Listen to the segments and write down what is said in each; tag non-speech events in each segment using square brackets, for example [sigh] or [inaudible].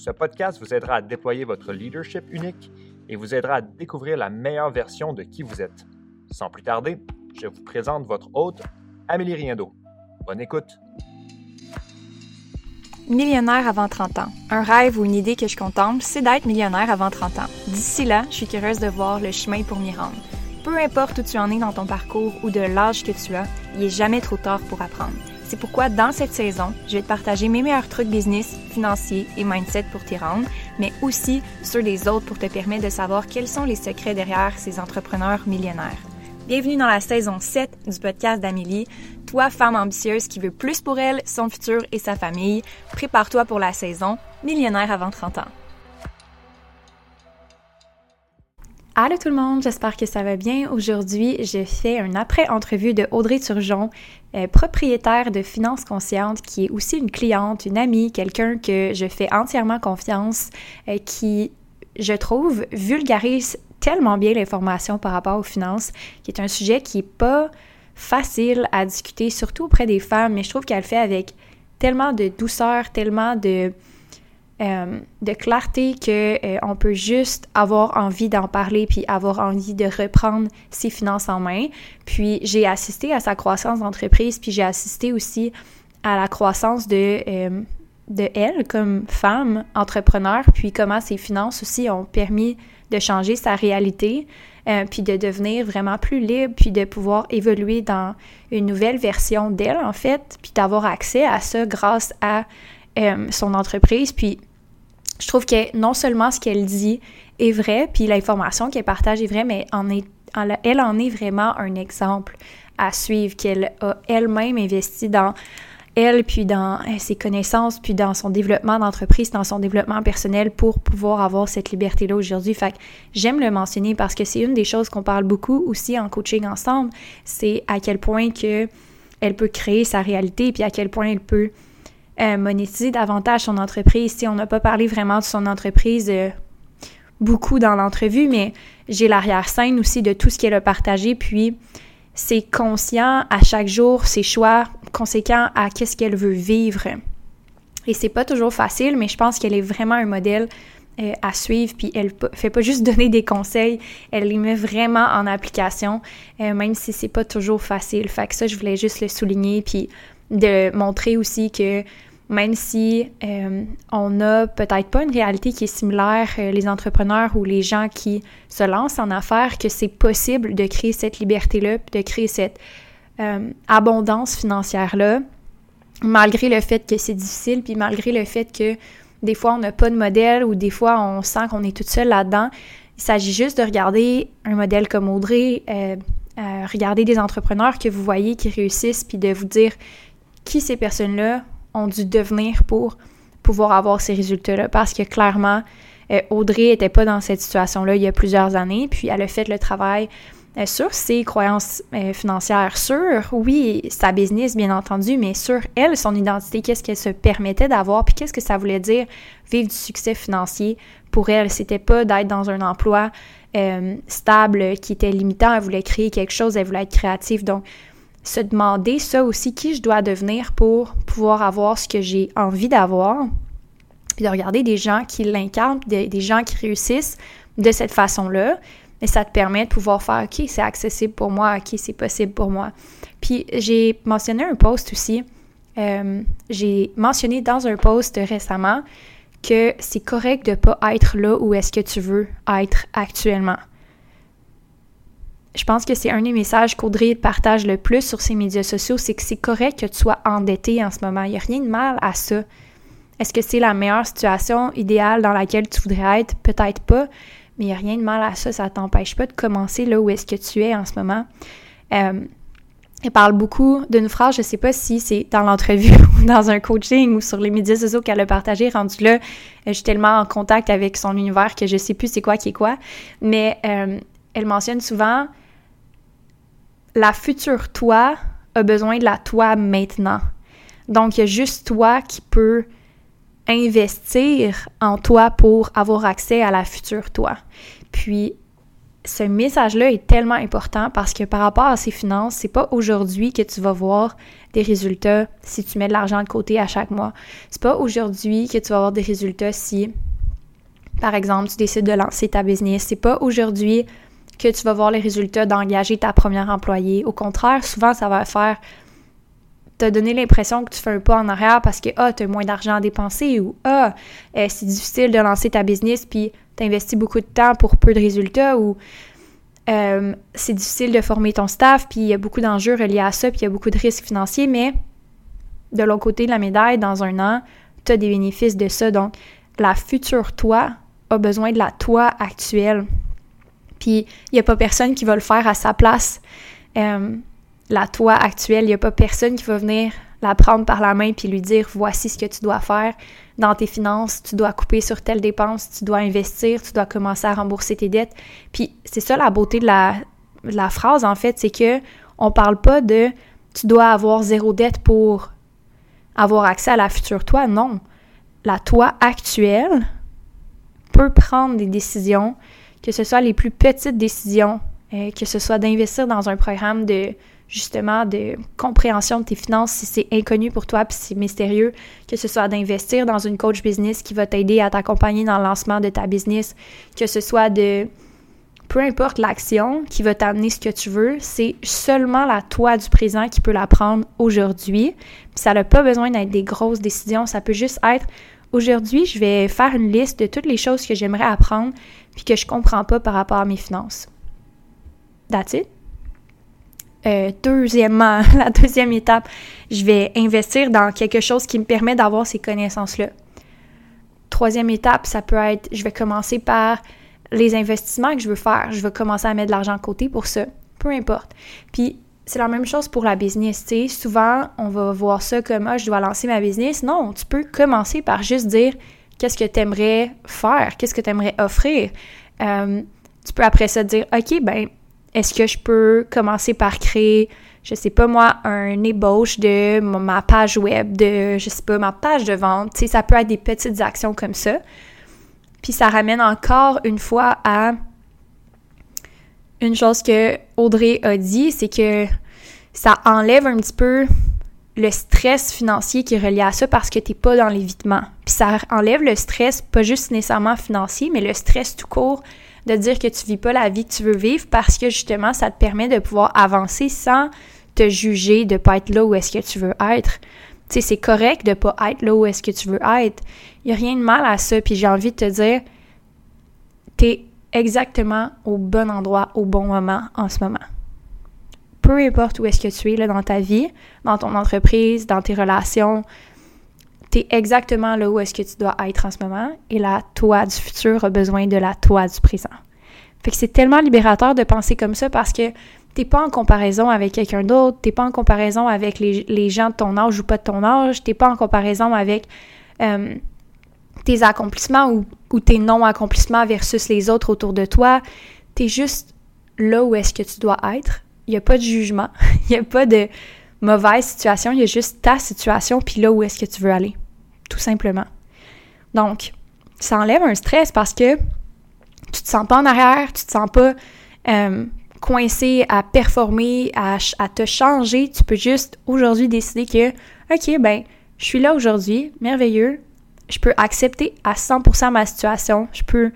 ce podcast vous aidera à déployer votre leadership unique et vous aidera à découvrir la meilleure version de qui vous êtes. Sans plus tarder, je vous présente votre hôte, Amélie Riendo. Bonne écoute! Millionnaire avant 30 ans. Un rêve ou une idée que je contemple, c'est d'être millionnaire avant 30 ans. D'ici là, je suis curieuse de voir le chemin pour m'y rendre. Peu importe où tu en es dans ton parcours ou de l'âge que tu as, il est jamais trop tard pour apprendre. C'est pourquoi dans cette saison, je vais te partager mes meilleurs trucs business, financiers et mindset pour t'y rendre, mais aussi ceux des autres pour te permettre de savoir quels sont les secrets derrière ces entrepreneurs millionnaires. Bienvenue dans la saison 7 du podcast d'Amélie. Toi, femme ambitieuse qui veut plus pour elle, son futur et sa famille, prépare-toi pour la saison Millionnaire avant 30 ans. Allô tout le monde, j'espère que ça va bien. Aujourd'hui, je fais un après-entrevue de Audrey Turgeon, euh, propriétaire de Finances Conscientes, qui est aussi une cliente, une amie, quelqu'un que je fais entièrement confiance, euh, qui, je trouve, vulgarise tellement bien l'information par rapport aux finances, qui est un sujet qui n'est pas facile à discuter, surtout auprès des femmes, mais je trouve qu'elle le fait avec tellement de douceur, tellement de euh, de clarté que euh, on peut juste avoir envie d'en parler puis avoir envie de reprendre ses finances en main. Puis j'ai assisté à sa croissance d'entreprise puis j'ai assisté aussi à la croissance de euh, de elle comme femme entrepreneur puis comment ses finances aussi ont permis de changer sa réalité puis de devenir vraiment plus libre puis de pouvoir évoluer dans une nouvelle version d'elle en fait puis d'avoir accès à ça grâce à son entreprise puis je trouve que non seulement ce qu'elle dit est vrai, puis l'information qu'elle partage est vraie, mais en est, elle en est vraiment un exemple à suivre, qu'elle a elle-même investi dans elle, puis dans euh, ses connaissances, puis dans son développement d'entreprise, dans son développement personnel pour pouvoir avoir cette liberté-là aujourd'hui. Fait que j'aime le mentionner parce que c'est une des choses qu'on parle beaucoup aussi en coaching ensemble, c'est à quel point que elle peut créer sa réalité, puis à quel point elle peut euh, monétiser davantage son entreprise. Si on n'a pas parlé vraiment de son entreprise euh, beaucoup dans l'entrevue, mais j'ai l'arrière-scène aussi de tout ce qu'elle a partagé, puis c'est conscient à chaque jour, ses choix conséquents à qu'est-ce qu'elle veut vivre. Et c'est pas toujours facile, mais je pense qu'elle est vraiment un modèle euh, à suivre, puis elle fait pas juste [laughs] donner des conseils, elle les met vraiment en application, même si c'est pas toujours facile. Fait que ça, je voulais juste le souligner, puis de montrer aussi que même si euh, on n'a peut-être pas une réalité qui est similaire, euh, les entrepreneurs ou les gens qui se lancent en affaires, que c'est possible de créer cette liberté-là, de créer cette euh, abondance financière-là, malgré le fait que c'est difficile, puis malgré le fait que des fois on n'a pas de modèle ou des fois on sent qu'on est toute seule là-dedans. Il s'agit juste de regarder un modèle comme Audrey, regarder des entrepreneurs que vous voyez qui réussissent, puis de vous dire qui ces personnes-là ont dû devenir pour pouvoir avoir ces résultats-là. Parce que clairement, euh, Audrey n'était pas dans cette situation-là il y a plusieurs années, puis elle a fait le travail euh, sur ses croyances euh, financières, sur, oui, sa business, bien entendu, mais sur elle, son identité, qu'est-ce qu'elle se permettait d'avoir, puis qu'est-ce que ça voulait dire vivre du succès financier pour elle. C'était pas d'être dans un emploi stable qui était limitant, elle voulait créer quelque chose, elle voulait être créative. Donc, se demander ça aussi, qui je dois devenir pour pouvoir avoir ce que j'ai envie d'avoir, puis de regarder des gens qui l'incarnent, des, gens qui réussissent de cette façon-là, et ça te permet de pouvoir faire, OK, c'est accessible pour moi, OK, c'est possible pour moi. Puis j'ai mentionné un post aussi, euh, j'ai mentionné dans un post récemment que c'est correct de ne pas être là où est-ce que tu veux être actuellement je pense que c'est un des messages qu'Audrey partage le plus sur ses médias sociaux, c'est que c'est correct que tu sois endetté en ce moment. Il n'y a rien de mal à ça. Est-ce que c'est la meilleure situation idéale dans laquelle tu voudrais être? Peut-être pas, mais il n'y a rien de mal à ça. Ça ne t'empêche pas de commencer là où est-ce que tu es en ce moment. Euh, elle parle beaucoup d'une phrase, je sais pas si c'est dans l'entrevue [laughs] ou dans un coaching ou sur les médias sociaux qu'elle a partagé, rendu là, je suis tellement en contact avec son univers que je sais plus c'est quoi qui est quoi, mais euh, elle mentionne souvent la future toi a besoin de la toi maintenant. Donc, il y a juste toi qui peut investir en toi pour avoir accès à la future toi. Puis, ce message-là est tellement important parce que par rapport à ces finances, c'est pas aujourd'hui que tu vas voir des résultats si tu mets de l'argent de côté à chaque mois. C'est pas aujourd'hui que tu vas avoir des résultats si, par exemple, tu décides de lancer ta business. C'est pas aujourd'hui que tu vas voir les résultats d'engager ta première employée. Au contraire, souvent, ça va faire te donner l'impression que tu fais un pas en arrière parce que ah, tu as moins d'argent à dépenser ou ah, euh, c'est difficile de lancer ta business puis tu investis beaucoup de temps pour peu de résultats ou euh, c'est difficile de former ton staff puis il y a beaucoup d'enjeux reliés à ça puis il y a beaucoup de risques financiers, mais de l'autre côté de la médaille, dans un an, tu as des bénéfices de ça. Donc, la future toi a besoin de la toi actuelle. Puis, il n'y a pas personne qui va le faire à sa place. Euh, la toi actuelle. Il n'y a pas personne qui va venir la prendre par la main puis lui dire voici ce que tu dois faire dans tes finances, tu dois couper sur telle dépense, tu dois investir, tu dois commencer à rembourser tes dettes. Puis c'est ça la beauté de la, phrase en fait, c'est que on parle pas de tu dois avoir zéro dette pour avoir accès à la future toi, non. La toi actuelle peut prendre des décisions, que ce soit les plus petites décisions, euh, que ce soit d'investir dans un programme de justement de compréhension de tes finances si c'est inconnu pour toi puis c'est mystérieux, que ce soit d'investir dans une coach business qui va t'aider à t'accompagner dans le lancement de ta business, que ce soit de peu importe l'action qui va t'amener ce que tu veux, c'est seulement la toi du présent qui peut la prendre aujourd'hui. Puis ça n'a pas besoin d'être des grosses décisions, ça peut juste être aujourd'hui, je vais faire une liste de toutes les choses que j'aimerais apprendre puis que je comprends pas par rapport à mes finances. That's it. Euh, deuxièmement, [laughs] la deuxième étape, je vais investir dans quelque chose qui me permet d'avoir ces connaissances-là. Troisième étape, ça peut être, je vais commencer par les investissements que je veux faire. Je vais commencer à mettre de l'argent de côté pour ça. Peu importe. Puis, c'est la même chose pour la business. Souvent, on va voir ça comme ah, je dois lancer ma business. Non, tu peux commencer par juste dire qu'est-ce que tu aimerais faire, qu'est-ce que tu aimerais offrir. Euh, tu peux après ça dire OK, ben est-ce que je peux commencer par créer, je sais pas moi, un ébauche de ma page web, de, je sais pas, ma page de vente. Tu sais, ça peut être des petites actions comme ça. Puis ça ramène encore une fois à une chose que Audrey a dit, c'est que ça enlève un petit peu le stress financier qui est relié à ça parce que t'es pas dans l'évitement. Puis ça enlève le stress, pas juste nécessairement financier, mais le stress tout court de dire que tu vis pas la vie que tu veux vivre parce que justement, ça te permet de pouvoir avancer sans te juger de pas être là où est-ce que tu veux être. Tu sais, c'est correct de pas être là où est-ce que tu veux être. Il y a rien de mal à ça, puis j'ai envie de te dire, t'es exactement au bon endroit, au bon moment en ce moment. Peu importe où est-ce que tu es là dans ta vie, dans ton entreprise, dans tes relations, tu exactement là où est-ce que tu dois être en ce moment et la toi du futur a besoin de la toi du présent. Fait que c'est tellement libérateur de penser comme ça parce que t'es pas en comparaison avec quelqu'un d'autre, t'es pas en comparaison avec les, gens de ton âge ou pas de ton âge, t'es pas en comparaison avec euh, tes accomplissements ou, ou tes non-accomplissements versus les autres autour de toi. T'es juste là où est-ce que tu dois être. Il n'y a pas de jugement, [laughs] il n'y a pas de mauvaise situation, il y a juste ta situation puis là où est-ce que tu veux aller tout simplement. Donc, ça enlève un stress parce que tu te sens pas en arrière, tu te sens pas euh, coincé à performer, à, à, te changer. Tu peux juste aujourd'hui décider que, OK, ben, je suis là aujourd'hui, merveilleux. Je peux accepter à 100% ma situation. Je peux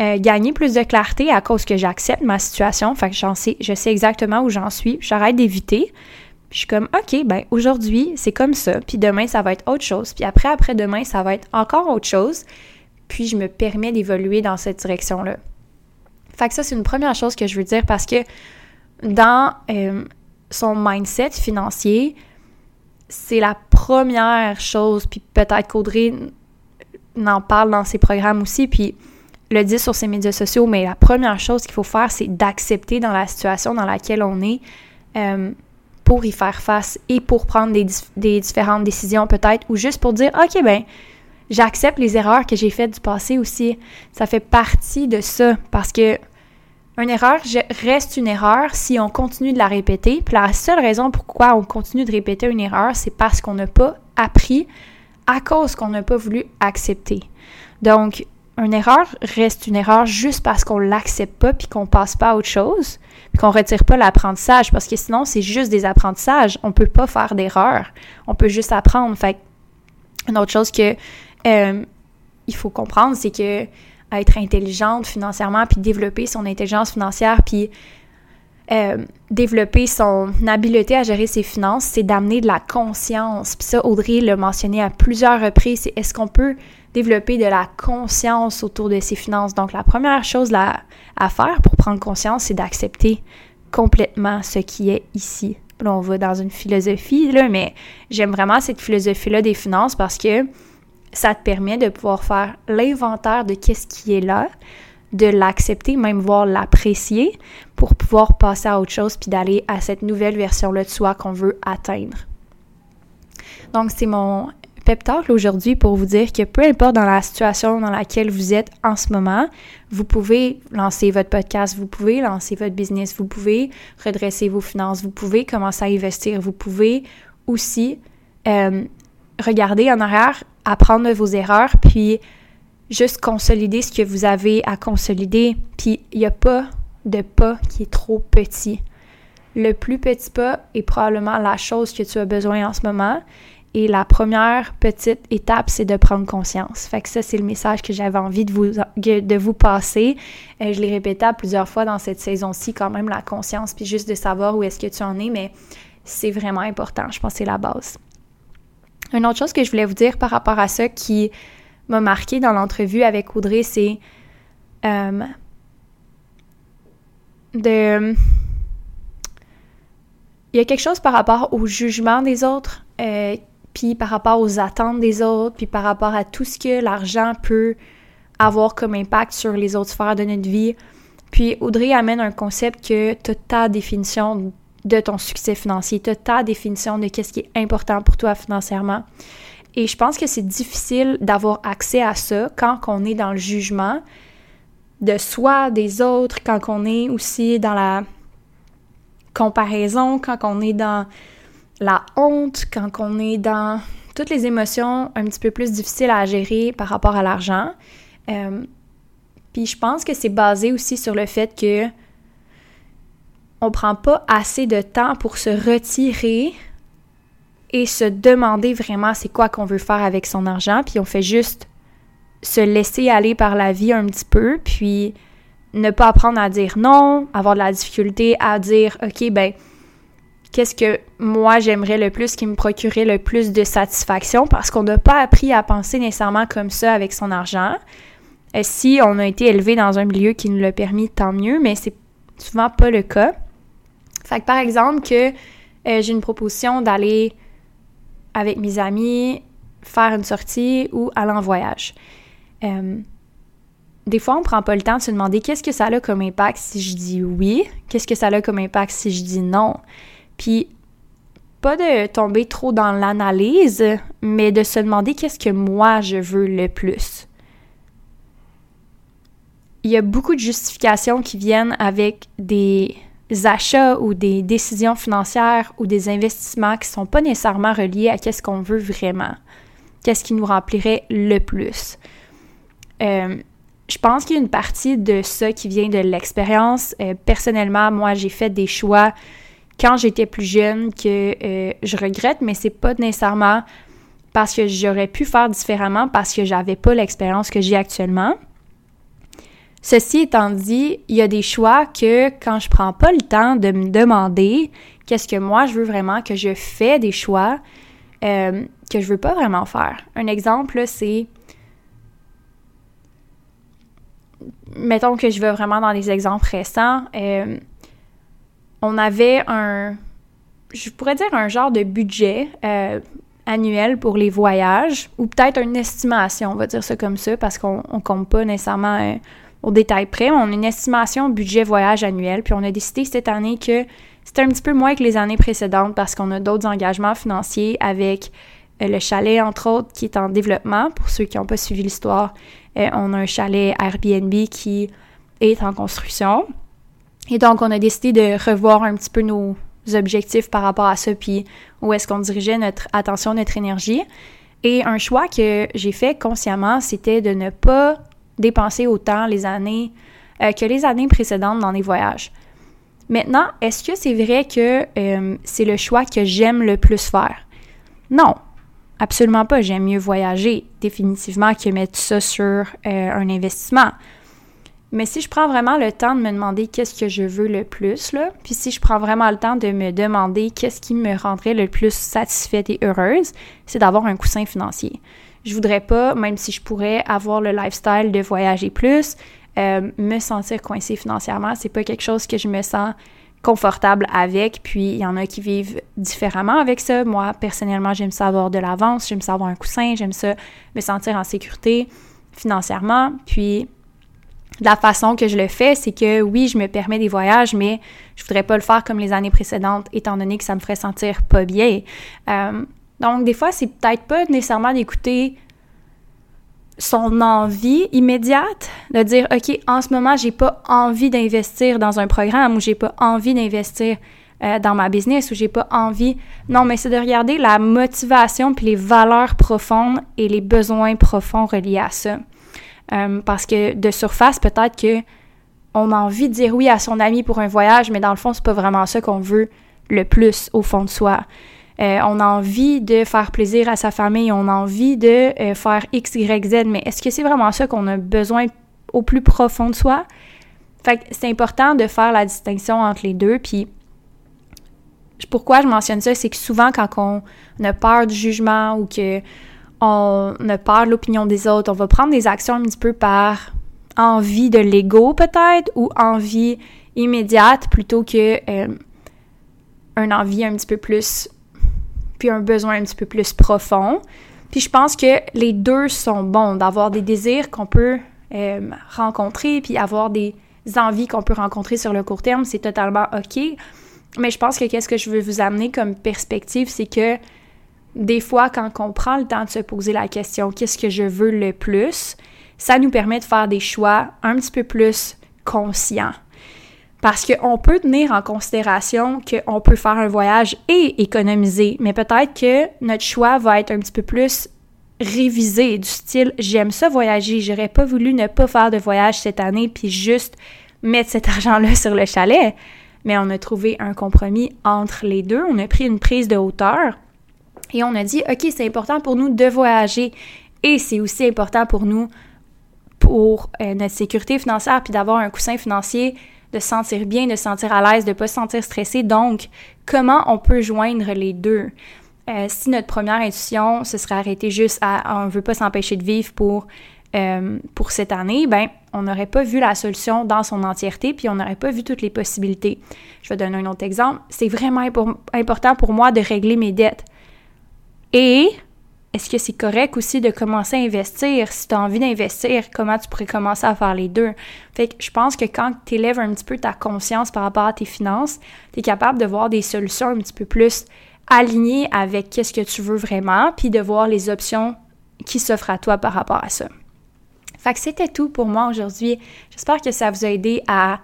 euh, gagner plus de clarté à cause que j'accepte ma situation. Fait que j'en sais, je sais exactement où j'en suis. J'arrête d'éviter je suis comme, OK, ben aujourd'hui, c'est comme ça, puis demain, ça va être autre chose, puis après, après-demain, ça va être encore autre chose, puis je me permets d'évoluer dans cette direction-là. Fait que ça, c'est une première chose que je veux dire parce que dans euh, son mindset financier, c'est la première chose, puis peut-être qu'Audrey n'en parle dans ses programmes aussi, puis le dit sur ses médias sociaux, mais la première chose qu'il faut faire, c'est d'accepter dans la situation dans laquelle on est, euh, pour y faire face et pour prendre des, différentes décisions peut-être, ou juste pour dire, OK, ben, j'accepte les erreurs que j'ai faites du passé aussi. Ça fait partie de ça parce que une erreur reste une erreur si on continue de la répéter. Puis la seule raison pourquoi on continue de répéter une erreur, c'est parce qu'on n'a pas appris à cause qu'on n'a pas voulu accepter. Donc, une erreur reste une erreur juste parce qu'on l'accepte pas puis qu'on passe pas à autre chose, puis qu'on retire pas l'apprentissage parce que sinon c'est juste des apprentissages, on peut pas faire d'erreur, on peut juste apprendre. Fait une autre chose que euh, il faut comprendre, c'est que être intelligente financièrement puis développer son intelligence financière puis euh, développer son habileté à gérer ses finances, c'est d'amener de la conscience. Puis ça, Audrey l'a mentionné à plusieurs reprises, c'est est-ce qu'on peut développer de la conscience autour de ses finances? Donc, la première chose à faire pour prendre conscience, c'est d'accepter complètement ce qui est ici. Là, on va dans une philosophie, là, mais j'aime vraiment cette philosophie-là des finances parce que ça te permet de pouvoir faire l'inventaire de qu'est-ce qui est là, de l'accepter, même voir l'apprécier pour pouvoir passer à autre chose puis d'aller à cette nouvelle version-là de soi qu'on veut atteindre. Donc, c'est mon pep aujourd'hui pour vous dire que peu importe dans la situation dans laquelle vous êtes en ce moment, vous pouvez lancer votre podcast, vous pouvez lancer votre business, vous pouvez redresser vos finances, vous pouvez commencer à investir, vous pouvez aussi euh, regarder en arrière, apprendre vos erreurs, puis juste consolider ce que vous avez à consolider. Puis il n'y a pas de pas qui est trop petit. Le plus petit pas est probablement la chose que tu as besoin en ce moment. Et la première petite étape, c'est de prendre conscience. Fait que ça, c'est le message que j'avais envie de vous, de vous passer. Euh, je l'ai répété plusieurs fois dans cette saison-ci, quand même, la conscience, puis juste de savoir où est-ce que tu en es, mais c'est vraiment important. Je pense que c'est la base. Une autre chose que je voulais vous dire par rapport à ça qui m'a marqué dans l'entrevue avec Audrey, c'est euh, de... Il y a quelque chose par rapport au jugement des autres euh, puis par rapport aux attentes des autres, puis par rapport à tout ce que l'argent peut avoir comme impact sur les autres sphères de notre vie. Puis Audrey amène un concept que tu ta définition de ton succès financier, tu ta définition de qu'est-ce qui est important pour toi financièrement. Et je pense que c'est difficile d'avoir accès à ça quand on est dans le jugement de soi, des autres, quand on est aussi dans la comparaison, quand on est dans la honte, quand on est dans toutes les émotions un petit peu plus difficiles à gérer par rapport à l'argent. Euh, puis je pense que c'est basé aussi sur le fait que on prend pas assez de temps pour se retirer et se demander vraiment c'est quoi qu'on veut faire avec son argent, puis on fait juste se laisser aller par la vie un petit peu, puis ne pas apprendre à dire non, avoir de la difficulté à dire OK ben qu'est-ce que moi j'aimerais le plus, qui me procurait le plus de satisfaction, parce qu'on n'a pas appris à penser nécessairement comme ça avec son argent. Et si on a été élevé dans un milieu qui nous l'a permis, tant mieux, mais c'est souvent pas le cas. Fait que par exemple que euh, j'ai une proposition d'aller avec mes amis faire une sortie ou aller en voyage. Euh, des fois, on prend pas le temps de se demander qu'est-ce que ça a comme impact si je dis oui, qu'est-ce que ça a comme impact si je dis non. Puis, pas de tomber trop dans l'analyse, mais de se demander qu'est-ce que moi je veux le plus. Il y a beaucoup de justifications qui viennent avec des achats ou des décisions financières ou des investissements qui sont pas nécessairement reliés à qu'est-ce qu'on veut vraiment, qu'est-ce qui nous remplirait le plus. Euh, je pense qu'il y a une partie de ça qui vient de l'expérience. Euh, personnellement, moi, j'ai fait des choix quand j'étais plus jeune que euh, je regrette, mais c'est pas nécessairement parce que j'aurais pu faire différemment parce que j'avais pas l'expérience que j'ai actuellement. Ceci étant dit, il y a des choix que quand je prends pas le temps de me demander qu'est-ce que moi je veux vraiment, que je fais des choix euh, que je veux pas vraiment faire. Un exemple, c'est mettons que je vais vraiment dans des exemples récents. Euh, on avait un, je pourrais dire un genre de budget euh, annuel pour les voyages, ou peut-être une estimation, on va dire ça comme ça, parce qu'on ne compte pas nécessairement au détail près, on a une estimation budget voyage annuel, puis on a décidé cette année que C'est un petit peu moins que les années précédentes parce qu'on a d'autres engagements financiers avec euh, le chalet, entre autres, qui est en développement. Pour ceux qui n'ont pas suivi l'histoire, euh, on a un chalet Airbnb qui est en construction. Et donc, on a décidé de revoir un petit peu nos objectifs par rapport à ça, puis où est-ce qu'on dirigeait notre attention, notre énergie. Et un choix que j'ai fait consciemment, c'était de ne pas dépenser autant les années euh, que les années précédentes dans les voyages. Maintenant, est-ce que c'est vrai que euh, c'est le choix que j'aime le plus faire? Non, absolument pas. J'aime mieux voyager définitivement que mettre ça sur euh, un investissement. Mais si je prends vraiment le temps de me demander qu'est-ce que je veux le plus, là, puis si je prends vraiment le temps de me demander qu'est-ce qui me rendrait le plus satisfaite et heureuse, c'est d'avoir un coussin financier. Je voudrais pas, même si je pourrais avoir le lifestyle de voyager plus, euh, me sentir coincée financièrement. C'est pas quelque chose que je me sens confortable avec. Puis il y en a qui vivent différemment avec ça. Moi, personnellement, j'aime ça avoir de l'avance, j'aime ça avoir un coussin, j'aime ça me sentir en sécurité financièrement. Puis la façon que je le fais, c'est que oui, je me permets des voyages, mais je voudrais pas le faire comme les années précédentes, étant donné que ça me ferait sentir pas bien. Euh, donc, des fois, c'est peut-être pas nécessairement d'écouter son envie immédiate, de dire, OK, en ce moment, j'ai pas envie d'investir dans un programme ou j'ai pas envie d'investir euh, dans ma business ou j'ai pas envie. Non, mais c'est de regarder la motivation puis les valeurs profondes et les besoins profonds reliés à ça. Euh, parce que de surface, peut-être que on a envie de dire oui à son ami pour un voyage, mais dans le fond, c'est pas vraiment ça qu'on veut le plus au fond de soi. Euh, on a envie de faire plaisir à sa famille, on a envie de euh, faire X, Y, Z, mais est-ce que c'est vraiment ça qu'on a besoin au plus profond de soi? Fait que c'est important de faire la distinction entre les deux, puis pourquoi je mentionne ça, c'est que souvent quand on a peur du jugement ou que on a peur de l'opinion des autres, on va prendre des actions un petit peu par envie de l'ego peut-être ou envie immédiate plutôt que euh, envie un petit peu plus puis un besoin un petit peu plus profond. Puis je pense que les deux sont bons, d'avoir des désirs qu'on peut euh, rencontrer puis avoir des envies qu'on peut rencontrer sur le court terme, c'est totalement OK. Mais je pense que qu'est-ce que je veux vous amener comme perspective, c'est que des fois, quand on prend le temps de se poser la question qu'est-ce que je veux le plus, ça nous permet de faire des choix un petit peu plus conscients. Parce qu'on peut tenir en considération qu'on peut faire un voyage et économiser, mais peut-être que notre choix va être un petit peu plus révisé, du style j'aime ça voyager, j'aurais pas voulu ne pas faire de voyage cette année puis juste mettre cet [laughs] argent-là sur le chalet. Mais on a trouvé un compromis entre les deux, on a pris une prise de hauteur et on a dit, OK, c'est important pour nous de voyager et c'est aussi important pour nous, pour euh, notre sécurité financière, puis d'avoir un coussin financier, de se sentir bien, de se sentir à l'aise, de ne pas se sentir stressé. Donc, comment on peut joindre les deux? Euh, si notre première intuition, ce serait arrêter juste à on ne veut pas s'empêcher de vivre pour, euh, pour cette année, ben on n'aurait pas vu la solution dans son entièreté, puis on n'aurait pas vu toutes les possibilités. Je vais donner un autre exemple. C'est vraiment important pour moi de régler mes dettes. Et est-ce que c'est correct aussi de commencer à investir? Si tu as envie d'investir, comment tu pourrais commencer à faire les deux? Fait que je pense que quand tu élèves un petit peu ta conscience par rapport à tes finances, tu es capable de voir des solutions un petit peu plus alignées avec qu'est-ce que tu veux vraiment, puis de voir les options qui s'offrent à toi par rapport à ça. Fait que c'était tout pour moi aujourd'hui. J'espère que ça vous a aidé à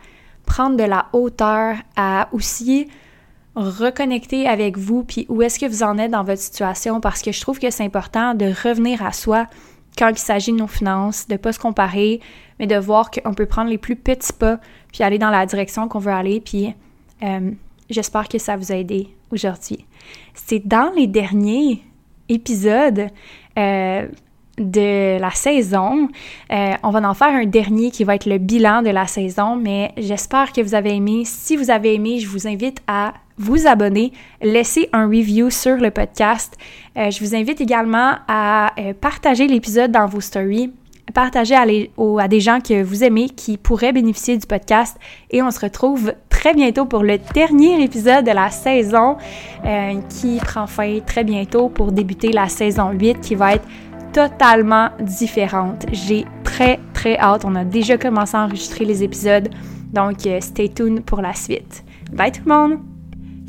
prendre de la hauteur, à aussi reconnecter avec vous, puis où est-ce que vous en êtes dans votre situation, parce que je trouve que c'est important de revenir à soi quand il s'agit de nos finances, de ne pas se comparer, mais de voir qu'on peut prendre les plus petits pas, puis aller dans la direction qu'on veut aller, puis euh, j'espère que ça vous a aidé aujourd'hui. C'est dans les derniers épisodes euh, de la saison. Euh, on va en faire un dernier qui va être le bilan de la saison, mais j'espère que vous avez aimé. Si vous avez aimé, je vous invite à vous abonner, laisser un review sur le podcast. Euh, je vous invite également à euh, partager l'épisode dans vos stories, partager à, des gens que vous aimez qui pourraient bénéficier du podcast. Et on se retrouve très bientôt pour le dernier épisode de la saison euh, qui prend fin très bientôt pour débuter la saison 8 qui va être totalement différente. J'ai très très hâte. On a déjà commencé à enregistrer les épisodes. Donc, stay tuned pour la suite. Bye tout le monde!